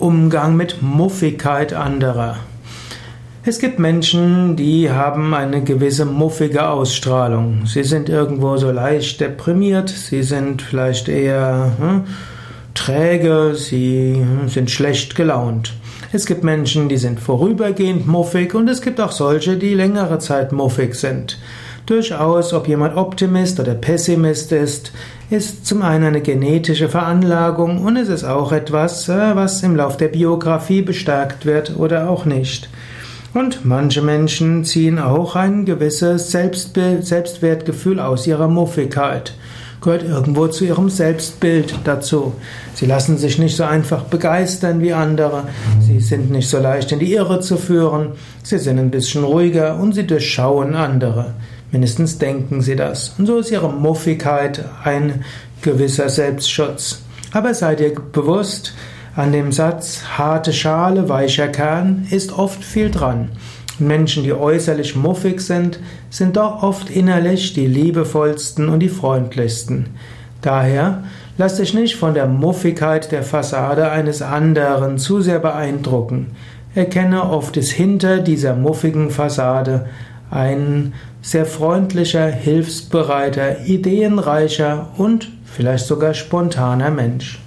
Umgang mit Muffigkeit anderer. Es gibt Menschen, die haben eine gewisse muffige Ausstrahlung. Sie sind irgendwo so leicht deprimiert, sie sind vielleicht eher hm, träge, sie hm, sind schlecht gelaunt. Es gibt Menschen, die sind vorübergehend muffig und es gibt auch solche, die längere Zeit muffig sind. Durchaus, ob jemand Optimist oder Pessimist ist, ist zum einen eine genetische Veranlagung und es ist auch etwas, äh, was im Lauf der Biografie bestärkt wird oder auch nicht. Und manche Menschen ziehen auch ein gewisses Selbstbild, Selbstwertgefühl aus ihrer Muffigkeit. Gehört irgendwo zu ihrem Selbstbild dazu. Sie lassen sich nicht so einfach begeistern wie andere. Sie sind nicht so leicht in die Irre zu führen. Sie sind ein bisschen ruhiger und sie durchschauen andere. Mindestens denken sie das. Und so ist ihre Muffigkeit ein gewisser Selbstschutz. Aber seid ihr bewusst, an dem Satz harte Schale, weicher Kern ist oft viel dran. Menschen, die äußerlich muffig sind, sind doch oft innerlich die liebevollsten und die freundlichsten. Daher lass dich nicht von der Muffigkeit der Fassade eines anderen zu sehr beeindrucken. Erkenne oft ist hinter dieser muffigen Fassade ein sehr freundlicher, hilfsbereiter, ideenreicher und vielleicht sogar spontaner Mensch.